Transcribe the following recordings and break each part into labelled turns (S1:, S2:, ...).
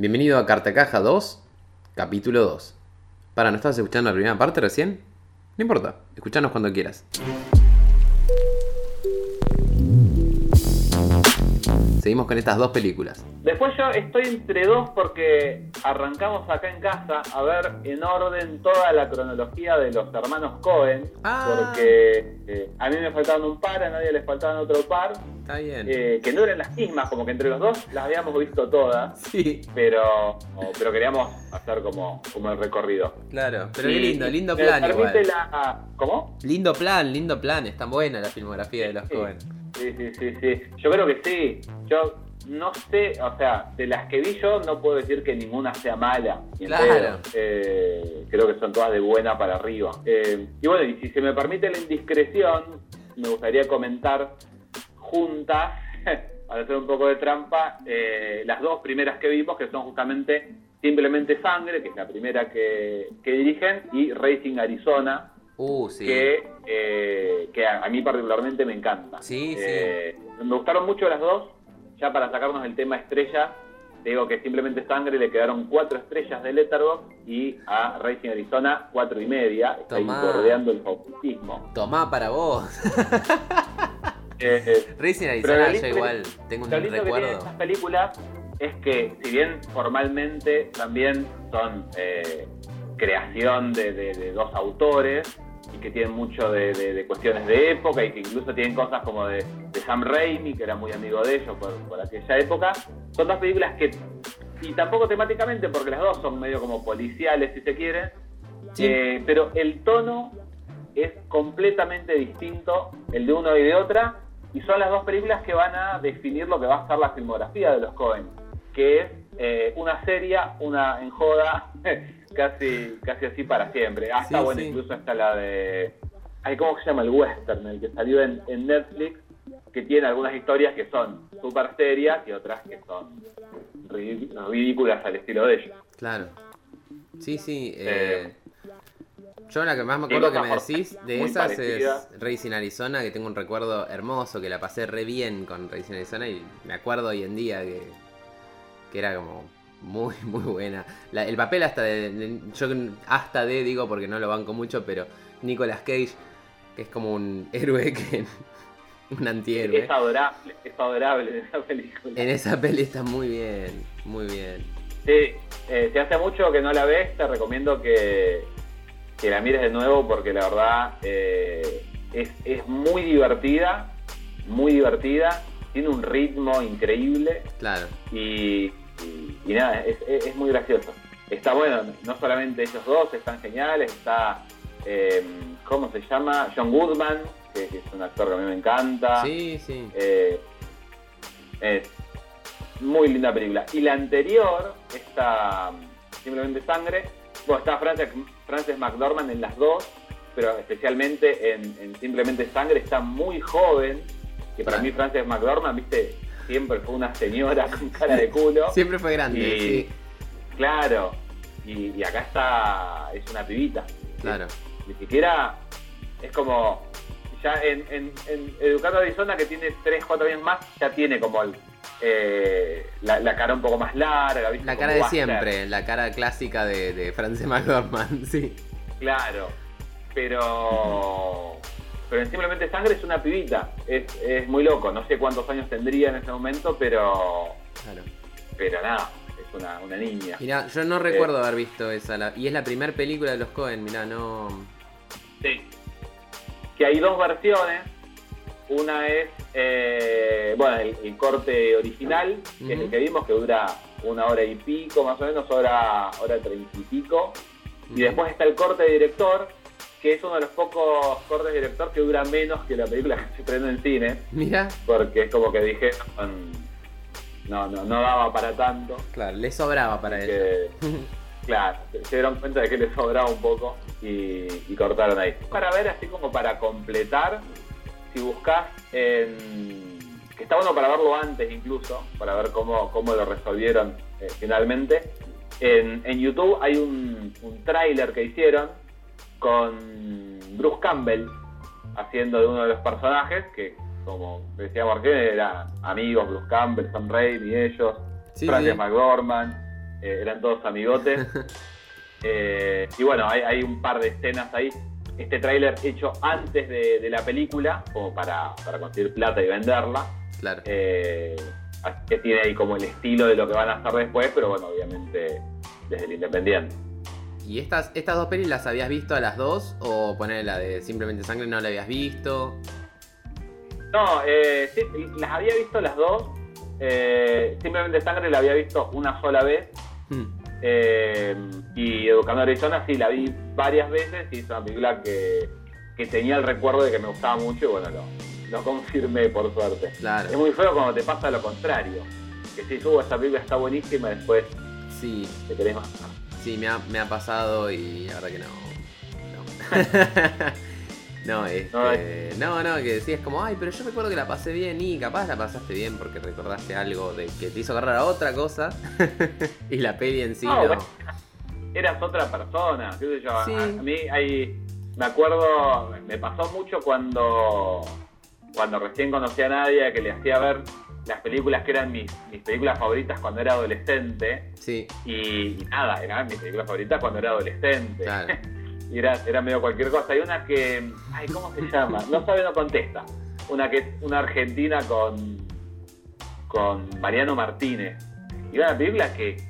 S1: Bienvenido a Cartacaja 2, capítulo 2. Para, ¿no estabas escuchando la primera parte recién? No importa, escuchanos cuando quieras. Seguimos con estas dos películas.
S2: Después yo estoy entre dos porque arrancamos acá en casa a ver en orden toda la cronología de los hermanos Cohen.
S1: Ah.
S2: Porque eh, a mí me faltaban un par, a nadie le faltaban otro par.
S1: Está bien.
S2: eh, que no eran las mismas, como que entre los dos las habíamos visto todas.
S1: sí,
S2: Pero, pero queríamos hacer como, como el recorrido.
S1: claro. Pero qué lindo, lindo plan igual.
S2: la- ¿Cómo?
S1: Lindo plan, lindo plan. Está buena la filmografía de los
S2: Sí.
S1: Cohen.
S2: Sí, sí, sí, sí. Yo creo que sí. Yo no sé, o sea, de las que vi yo no puedo decir que ninguna sea mala.
S1: Claro.
S2: Eh, creo que son todas de buena para arriba. Eh, y bueno, y si se me permite la indiscreción, me gustaría comentar juntas, para hacer un poco de trampa, eh, las dos primeras que vimos, que son justamente Simplemente Sangre, que es la primera que, que dirigen, y Racing Arizona,
S1: Uh, sí.
S2: que, eh, que a, a mí particularmente me encanta.
S1: Sí, sí.
S2: Eh, Me gustaron mucho las dos. Ya para sacarnos el tema estrella, te digo que simplemente sangre le quedaron cuatro estrellas de Letterboxd y a Racing Arizona cuatro y media. Está bordeando el favoritismo.
S1: Tomá para vos.
S2: Eh,
S1: Racing Arizona, yo igual tengo un
S2: que
S1: recuerdo.
S2: estas películas es que, si bien formalmente también son eh, creación de, de- de dos autores y que tienen mucho de, de- de cuestiones de época y que incluso tienen cosas como de, de Sam Raimi, que era muy amigo de ellos por, por aquella época, son dos películas que, y tampoco temáticamente, porque las dos son medio como policiales, si se quiere,
S1: Sí.
S2: eh, pero el tono es completamente distinto el de uno y de otra y son las dos películas que van a definir lo que va a ser la filmografía de los Cohen que es eh, una serie, una en joda casi casi así para siempre hasta
S1: Sí,
S2: bueno
S1: sí.
S2: incluso hasta la de ay, ¿cómo se llama el western? el que salió en, en Netflix que tiene algunas historias que son súper serias y otras que son ri- ridículas al estilo de ellos
S1: Claro. Sí, sí.
S2: Eh,
S1: eh, yo la que más me acuerdo que me decís de esas
S2: parecidas.
S1: es Racing Arizona, que tengo un recuerdo hermoso, que la pasé re bien con Racing Arizona y me acuerdo hoy en día que, que era como muy, muy buena. La- el papel hasta de, de- yo hasta de, digo porque no lo banco mucho, pero Nicolas Cage, que es como un héroe que... un antihéroe.
S2: es adorable es adorable esa película
S1: En esa peli está muy bien, muy bien.
S2: Sí, eh, si hace mucho que no la ves, te recomiendo que, que la mires de nuevo porque la verdad eh, es, es muy divertida, muy divertida, tiene un ritmo increíble
S1: Claro.
S2: y, y- y nada, es, es- es muy gracioso. Está bueno, no solamente ellos dos están geniales, está, eh, ¿cómo se llama? John Goodman, que, que es un actor que a mí me encanta.
S1: Sí, sí.
S2: Eh, es muy linda película. Y la anterior, esta Simplemente Sangre, bueno, está Frances, Frances McDormand en las dos, pero especialmente en, en Simplemente Sangre está muy joven, que para mí Frances McDormand, viste, siempre fue una señora con cara de culo.
S1: Siempre fue grande,
S2: Y-
S1: sí.
S2: Claro. Y, y acá está, es una pibita.
S1: Claro.
S2: Ni siquiera es como. Ya en, en, en Educando Arizona, que tiene 3, 4 años más, ya tiene como el, eh, la, la cara un poco más larga. ¿viste?
S1: La
S2: Como
S1: cara de siempre, la cara clásica de, de Frances McDormand, sí.
S2: Claro. Pero. Pero en Simplemente Sangre es una pibita. Es, es muy loco. No sé cuántos años tendría en ese momento, pero.
S1: Claro.
S2: Pero nada, es una, una niña.
S1: Mirá, yo no recuerdo haber visto esa. la- y es la primera película de los Cohen, mirá, no.
S2: Sí. Que hay dos versiones. Una es, eh, bueno, el, el corte original, que es el que vimos, que dura una hora y pico, más o menos, hora, hora treinta y pico. Y después está el corte de director, que es uno de los pocos cortes de director que dura menos que la película que se estrenó en cine,
S1: Mirá,
S2: porque es como que dije, no, no, no daba para tanto.
S1: claro, le sobraba para
S2: que, claro, se dieron cuenta de que les sobraba un poco y, y cortaron ahí. Para ver, así como para completar, si buscas en. que está bueno para verlo antes incluso, para ver cómo, cómo lo resolvieron eh, finalmente. En, en YouTube hay un, un tráiler que hicieron con Bruce Campbell haciendo de uno de los personajes, que como decíamos recién, eran amigos, Bruce Campbell, Sam Raimi, ellos,
S1: Sí,
S2: Frances
S1: sí.
S2: McDormand. eh, eran todos amigotes. Eh, y bueno, hay, un par de escenas ahí. Este tráiler hecho antes de, la película, como para, conseguir plata y venderla.
S1: Claro.
S2: Eh, que tiene ahí como el estilo de lo que van a hacer después, pero bueno, obviamente desde el independiente.
S1: ¿Y estas, estas dos pelis las habías visto a las dos? ¿O poner la de Simplemente Sangre no la habías visto?
S2: No, eh, sí, las había visto las dos. Eh, Simplemente Sangre la había visto una sola vez. Hmm. Eh, y Educando Arizona sí la vi varias veces y es una película que, tenía el recuerdo de que me gustaba mucho y bueno, lo, lo confirmé por suerte.
S1: Claro.
S2: Es muy feo cuando te pasa lo contrario. Que si subo esta película está buenísima después
S1: sí.
S2: te querés más.
S1: Sí, me ha, me ha pasado y la verdad que no. No. no, este, no, no, que decías como, ay, pero yo recuerdo que la pasé bien y capaz la pasaste bien porque recordaste algo de que te hizo agarrar a otra cosa y la peli en sí no.
S2: eras otra persona, qué sé yo. A, mí hay, me acuerdo, me pasó mucho cuando, cuando recién conocí a Nadia que le hacía ver las películas que eran mis, mis películas favoritas cuando era adolescente.
S1: Sí.
S2: Y, nada, eran mis películas favoritas cuando era adolescente. y era, era medio cualquier cosa. Hay una que. Ay, ¿cómo se llama? No sabe, no contesta. Una que es una argentina con. con Mariano Martínez. Y era una película que.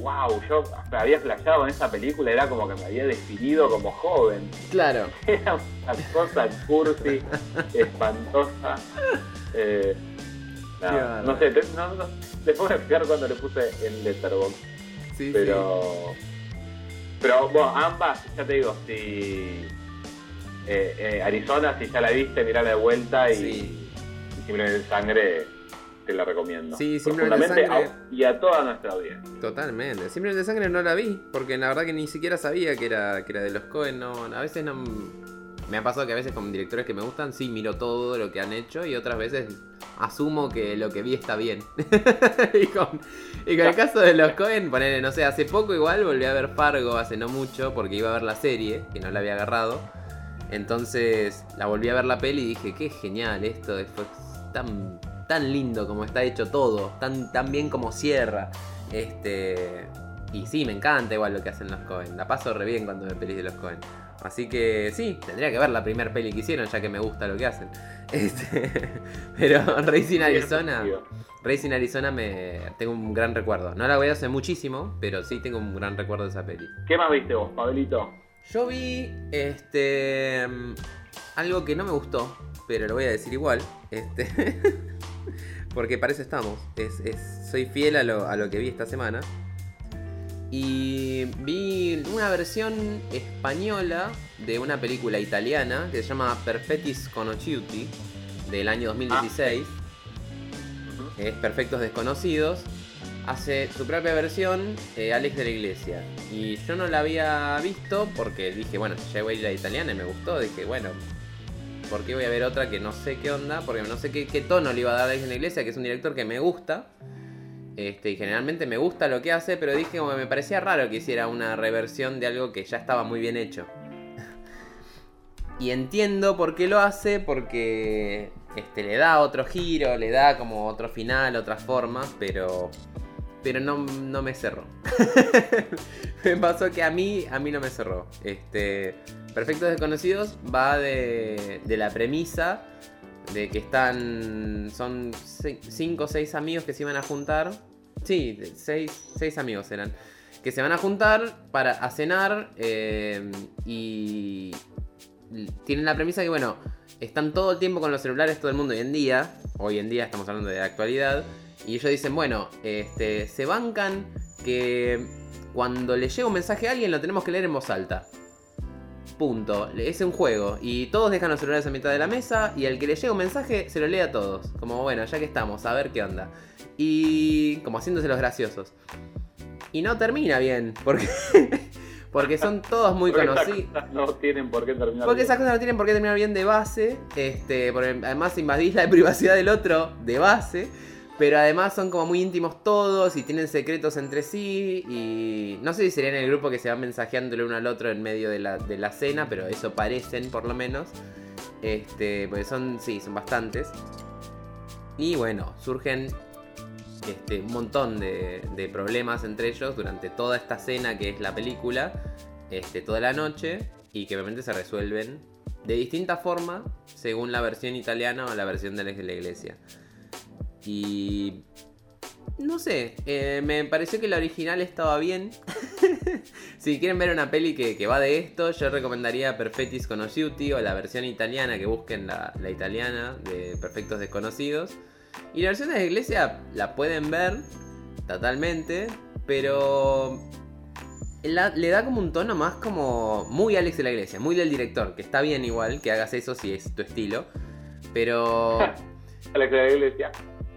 S2: ¡Wow! Yo había flasheado en esa película, era como que me había definido como joven.
S1: Claro.
S2: Era una cosa cursi, espantosa. Eh, no, sé, no, no, después de fijar cuando le puse el Letterboxd. Sí, pero. Pero bueno, ambas, ya te digo, si. Eh, eh, Arizona, si ya la viste, mirala de vuelta y, sí. y simplemente sangre te la recomiendo.
S1: Sí, simplemente sangre.
S2: y a toda nuestra audiencia.
S1: Totalmente. Simplemente sangre no la vi, porque la verdad que ni siquiera sabía que era, que era de los Cohen. No, a veces no. Me ha pasado que a veces con directores que me gustan, sí miro todo lo que han hecho y otras veces asumo que lo que vi está bien. y, con, el caso de los Cohen, ponerle, no sé, hace poco igual volví a ver Fargo, hace no mucho, porque iba a ver la serie, que no la había agarrado. Entonces la volví a ver la peli y dije, qué genial esto, es tan, tan lindo como está hecho todo, tan, tan bien como cierra. Este, y sí, me encanta igual lo que hacen los Cohen. La paso re bien cuando me pelis de los Cohen. Así que sí, tendría que ver la primera peli que hicieron, ya que me gusta lo que hacen. Este, pero Racing Arizona. Racing Arizona me tengo un gran recuerdo. No la voy a hacer muchísimo, pero sí tengo un gran recuerdo de esa peli.
S2: ¿Qué más viste vos, Pablito?
S1: Yo vi este algo que no me gustó, pero lo voy a decir igual. Este. porque para eso estamos. soy fiel a lo, a lo que vi esta semana. Y vi una versión española de una película italiana que se llama Perfettis Conosciuti del año 2016. Es Perfectos Desconocidos. Hace su propia versión eh, Alex de la Iglesia. Y yo no la había visto porque dije, bueno, ya voy a ir a la italiana y me gustó. Dije, bueno, ¿por qué voy a ver otra que no sé qué onda? Porque no sé qué, qué tono le iba a dar Alex de la Iglesia, que es un director que me gusta. Este, y generalmente me gusta lo que hace, pero dije como me parecía raro que hiciera una reversión de algo que ya estaba muy bien hecho. y entiendo por qué lo hace, porque este, le da otro giro, le da como otro final, otras formas, pero, pero no, no me cerró. me pasó que a mí, a mí no me cerró. Este, Perfectos Desconocidos va de, de la premisa de que están. Son cinco o seis amigos que se iban a juntar. Sí, seis, seis amigos eran. Que se van a juntar para a cenar eh, y tienen la premisa que, bueno, están todo el tiempo con los celulares todo el mundo hoy en día. Hoy en día estamos hablando de actualidad. Y ellos dicen, bueno, este, se bancan que cuando le llega un mensaje a alguien lo tenemos que leer en voz alta. Punto. Es un juego. Y todos dejan los celulares a mitad de la mesa. Y al que le llega un mensaje se lo lee a todos. Como bueno, ya que estamos, a ver qué onda. Y. como haciéndose los graciosos. Y no termina bien. Porque. porque son todos muy conocidos.
S2: No tienen por qué terminar
S1: Porque esas cosas no tienen por qué terminar bien de base. Este. Porque además invadís la privacidad del otro de base. Pero además son como muy íntimos todos y tienen secretos entre sí. Y no sé si serían el grupo que se va mensajeando el uno al otro en medio de la, de la cena, pero eso parecen por lo menos. Este, porque son, sí, son bastantes. Y bueno, surgen este, un montón de, de problemas entre ellos durante toda esta escena que es la película, este, toda la noche, y que obviamente se resuelven de distinta forma según la versión italiana o la versión de la iglesia. Y no sé, eh, me pareció que la original estaba bien. si quieren ver una peli que, va de esto, yo recomendaría Perfettis Conosciuti o la versión italiana, que busquen la, la, italiana de Perfectos Desconocidos. Y la versión de la iglesia la pueden ver totalmente, pero le da como un tono más como muy Alex de la Iglesia, muy del director, que está bien igual que hagas eso si es tu estilo, pero...
S2: Alex de la Iglesia.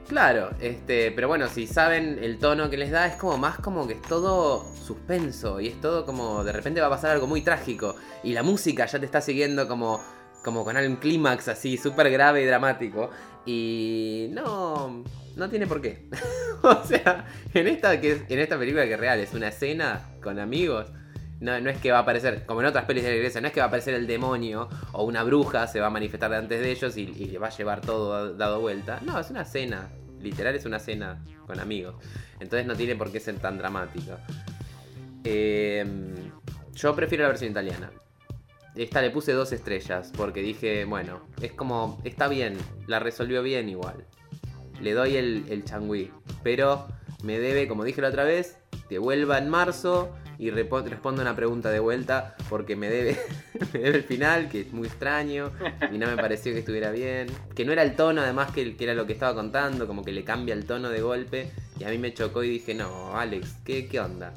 S1: Claro, este, pero bueno, si saben el tono que les da, es como más como que es todo suspenso y es todo como de repente va a pasar algo muy trágico y la música ya te está siguiendo como, como con algún clímax así súper grave y dramático y no, no tiene por qué. o sea, en esta, que en esta película que es real es una escena con amigos, no, no, es que va a aparecer, como en otras pelis de la iglesia, no es que va a aparecer el demonio o una bruja se va a manifestar delante de ellos y, y va a llevar todo dado vuelta. No, es una cena, literal es una cena con amigos. Entonces no tiene por qué ser tan dramática. Em, yo prefiero la versión italiana. Esta le puse dos estrellas porque dije, bueno, es como, está bien, la resolvió bien igual le doy el, el changüí. Pero me debe, como dije la otra vez, que vuelva en marzo y responda una pregunta de vuelta porque me debe, me debe el final, que es muy extraño y no me pareció que estuviera bien. Que no era el tono, además, que, que, era lo que estaba contando, como que le cambia el tono de golpe. Y a mí me chocó y dije, no, Alex, ¿qué, qué onda?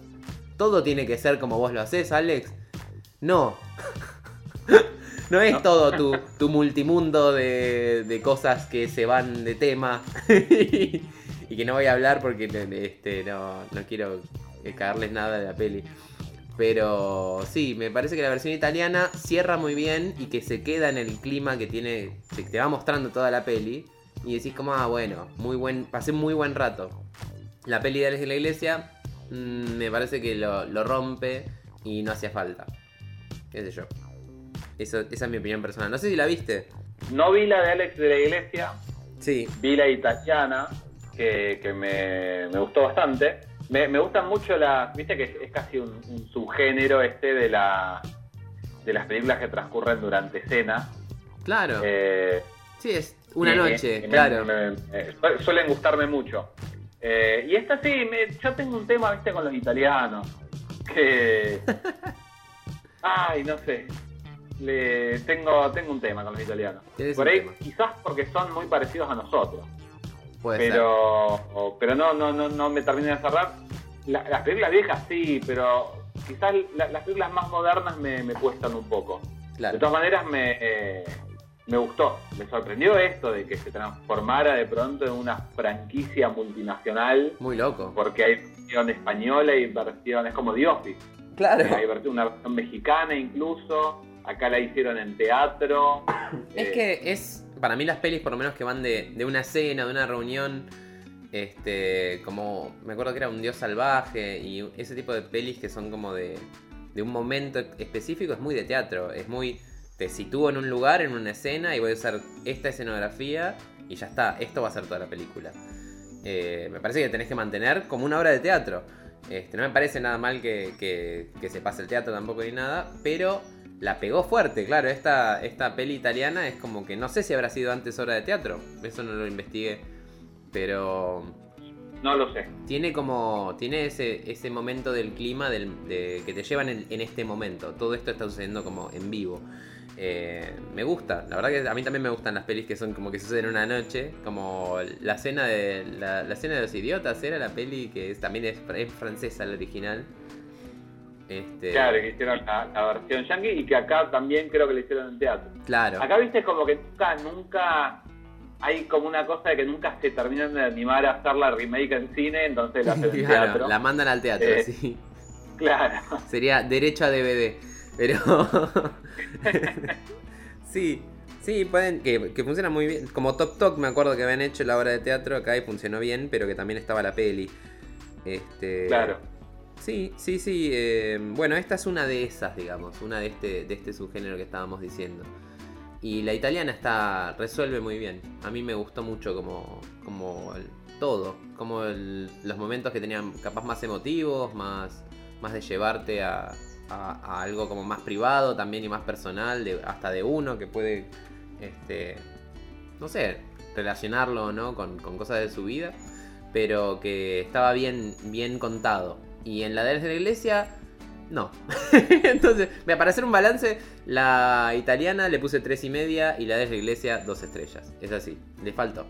S1: ¿Todo tiene que ser como vos lo haces, Alex? No. No es todo tu, multimundo de, cosas que se van de tema y que no voy a hablar porque este, no, quiero cagarles nada de la peli. Pero sí, me parece que la versión italiana cierra muy bien y que se queda en el clima que tiene, que te va mostrando toda la peli. Y decís como, ah, bueno, muy buen, pasé muy buen rato. La peli de Alex de la Iglesia mm, me parece que lo, lo rompe y no hacía falta. Qué sé yo esa es mi opinión personal. No sé si la viste.
S2: No vi la de Alex de la Iglesia.
S1: Sí.
S2: Vi la italiana, que, me, gustó bastante. Me, gustan mucho las. Viste que es, casi un, subgénero este de, la, de las películas que transcurren durante escena.
S1: Claro. Eh, sí, es una noche, claro.
S2: suelen gustarme mucho. Eh, y esta sí, yo tengo un tema, viste, con los italianos. Que. Ay, no sé le tengo, tengo un tema con los italianos. Por ahí, quizás porque son muy parecidos a nosotros. Pero, pero no, no, no, no me terminé de cerrar. las películas viejas sí, pero quizás las películas más modernas me, me cuestan un poco. De todas maneras me, eh, me gustó, me sorprendió esto de que se transformara de pronto en una franquicia multinacional.
S1: Muy loco.
S2: Porque hay versión española y versiones como The Office.
S1: Claro.
S2: Hay una versión mexicana incluso acá la hicieron en teatro.
S1: Es eh, que es, para mí las pelis por lo menos que van de, una escena, de una reunión, este, como, me acuerdo que era Un Dios Salvaje y ese tipo de pelis que son como de, de un momento específico, es muy de teatro, es muy, te sitúo en un lugar, en una escena y voy a usar esta escenografía y ya está, esto va a ser toda la película. Eh, me parece que tenés que mantener como una obra de teatro. Este, no me parece nada mal que, que se pase el teatro tampoco ni nada, pero la pegó fuerte, claro. Esta, esta peli italiana es como que no sé si habrá sido antes hora de teatro. Eso no lo investigué. Pero.
S2: No lo sé.
S1: Tiene como. Tiene ese, ese momento del clima del, de, que te llevan en, este momento. Todo esto está sucediendo como en vivo. Eh, me gusta, la verdad que a mí también me gustan las pelis que son como que suceden una noche, como la escena de la, la de los idiotas era la peli que también es, es francesa la original, este...
S2: Claro, que hicieron la, versión yankee y que acá también creo que le hicieron en teatro.
S1: Claro.
S2: Acá viste como que nunca, nunca hay como una cosa de que nunca se terminan de animar a hacer la remake en cine, entonces la hacen en teatro.
S1: La mandan al teatro, eh, sí.
S2: Claro.
S1: Sería derecho a DVD. Pero. sí, sí, pueden. Que, que, funciona muy bien. Como Tok Tok, me acuerdo que habían hecho la obra de teatro acá y funcionó bien, pero que también estaba la peli. Este.
S2: Claro.
S1: Sí, sí, sí. Eh, bueno, esta es una de esas, digamos, una de este, de este subgénero que estábamos diciendo. Y la italiana está resuelve muy bien. A mí me gustó mucho como, como todo. Como el- los momentos que tenían capaz más emotivos, más, más de llevarte a, algo como más privado también y más personal, de, hasta de uno que puede, este, no sé, relacionarlo no con, con cosas de su vida, pero que estaba bien, bien contado. Y en la de la iglesia, no. Entonces, mira, para hacer un balance, la italiana le puse tres y media y la de la iglesia dos estrellas. Es así, le faltó.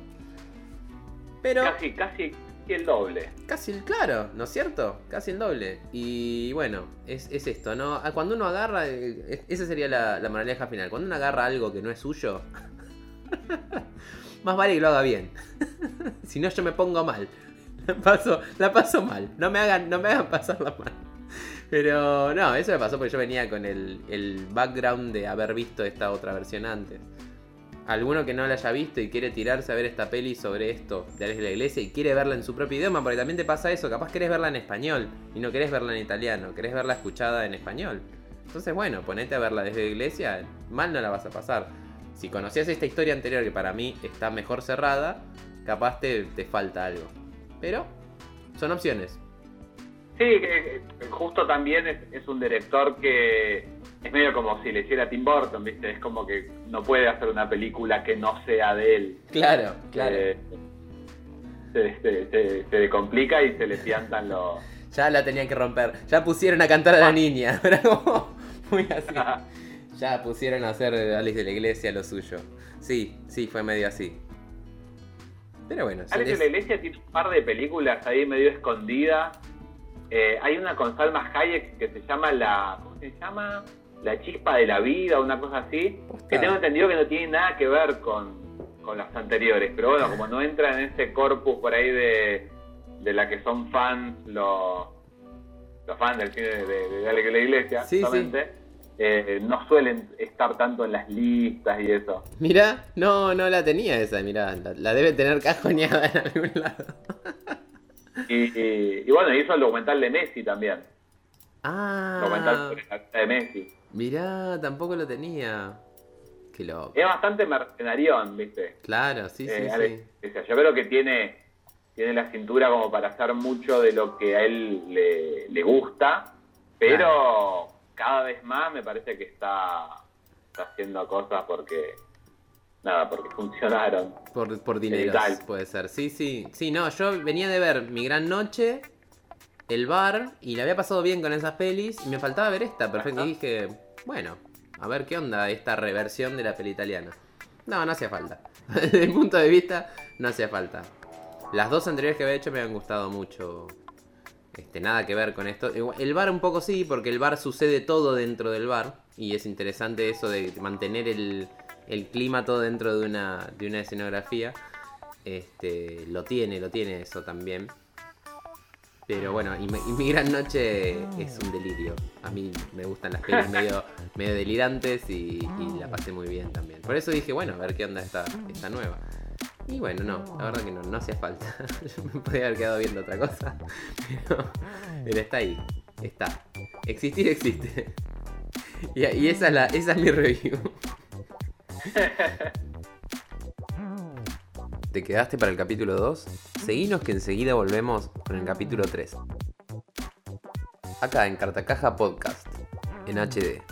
S1: Pero
S2: Casi, casi el doble.
S1: casi el claro, ¿no es cierto? Casi el doble. Y bueno, es, es esto, ¿no? Ah, Cuando uno agarra, eh, es- esa sería la, la moraleja final. Cuando uno agarra algo que no es suyo, más vale que lo haga bien. si no, yo me pongo mal. Paso, la paso mal. No me hagan, no me hagan pasarla mal. Pero no, eso me pasó porque yo venía con el, el background de haber visto esta otra versión antes. Alguno que no la haya visto y quiere tirarse a ver esta peli sobre esto de la Iglesia y quiere verla en su propio idioma, porque también te pasa eso, capaz querés verla en español y no querés verla en italiano, querés verla escuchada en español. Entonces, bueno, ponete a verla desde la iglesia, mal no la vas a pasar. Si conocías esta historia anterior que para mí está mejor cerrada, capaz te, te falta algo. Pero son opciones.
S2: Sí, justo también es, es un director que es medio como si le hiciera Tim Burton, ¿viste? Es como que no puede hacer una película que no sea de él.
S1: Claro,
S2: Eh, se, se, se- se le complica y se le piantan los...
S1: Ya la tenían que romper. Ya pusieron a cantar a la niña. Muy así. Ya pusieron a hacer Alex de la Iglesia lo suyo. Sí, sí, fue medio así. Pero bueno,
S2: Alex de
S1: les-
S2: la Iglesia tiene un par de películas ahí medio escondidas. Eh, hay una con Salma Hayek que se llama la... ¿Cómo se llama? La chispa de la vida, una cosa así.
S1: Posta.
S2: Que tengo entendido que no tiene nada que ver con, con las anteriores. Pero bueno, como no entra en ese corpus por ahí de, de la que son fans los, los fans del cine de, de Alex de la Iglesia,
S1: Sí, sí.
S2: Eh, no suelen estar tanto en las listas y eso.
S1: Mirá, no, no la tenía esa, mirá. La, la debe tener cajoneada en algún lado.
S2: Y, y- y bueno, hizo el documental de Messi también. Documental
S1: Ah,
S2: sobre la vida de Messi.
S1: mirá, tampoco lo tenía. Qué loco.
S2: Es bastante mercenarión, ¿viste?
S1: Claro, sí, sí,
S2: Eh,
S1: sí.
S2: O sea, yo creo que tiene, tiene la cintura como para hacer mucho de lo que a él le, le gusta, pero cada vez más me parece que está, está haciendo cosas porque, nada, porque funcionaron.
S1: Por, por dinero puede ser. Sí, sí. Sí, no, yo venía de ver Mi Gran Noche, El Bar, y le había pasado bien con esas pelis, y me faltaba ver esta, perfecto.
S2: Ajá.
S1: Y dije, bueno, a ver qué onda esta reversión de la peli italiana. No, no hacía falta. Desde mi punto de vista, no hacía falta. Las dos anteriores que había hecho me han gustado mucho. Este, nada que ver con esto. Igual, El bar un poco sí, porque el bar sucede todo dentro del bar. Y es interesante eso de mantener el, el clima todo dentro de una, de una escenografía. Este, lo tiene, lo tiene eso también. Pero bueno, y, mi- y mi gran noche es un delirio. A mí me gustan las pelis medio, medio delirantes y, y la pasé muy bien también. Por eso dije, bueno, a ver qué onda esta, esta nueva. Y bueno, no, la verdad que no, no hacía falta. Yo me podía haber quedado viendo otra cosa. Pero, pero está ahí, está. Existir existe. Y, y esa, es la, esa es mi review. ¿Te quedaste para el capítulo 2? Seguinos que enseguida volvemos con el capítulo 3. Acá en Cartacaja Podcast, en HD.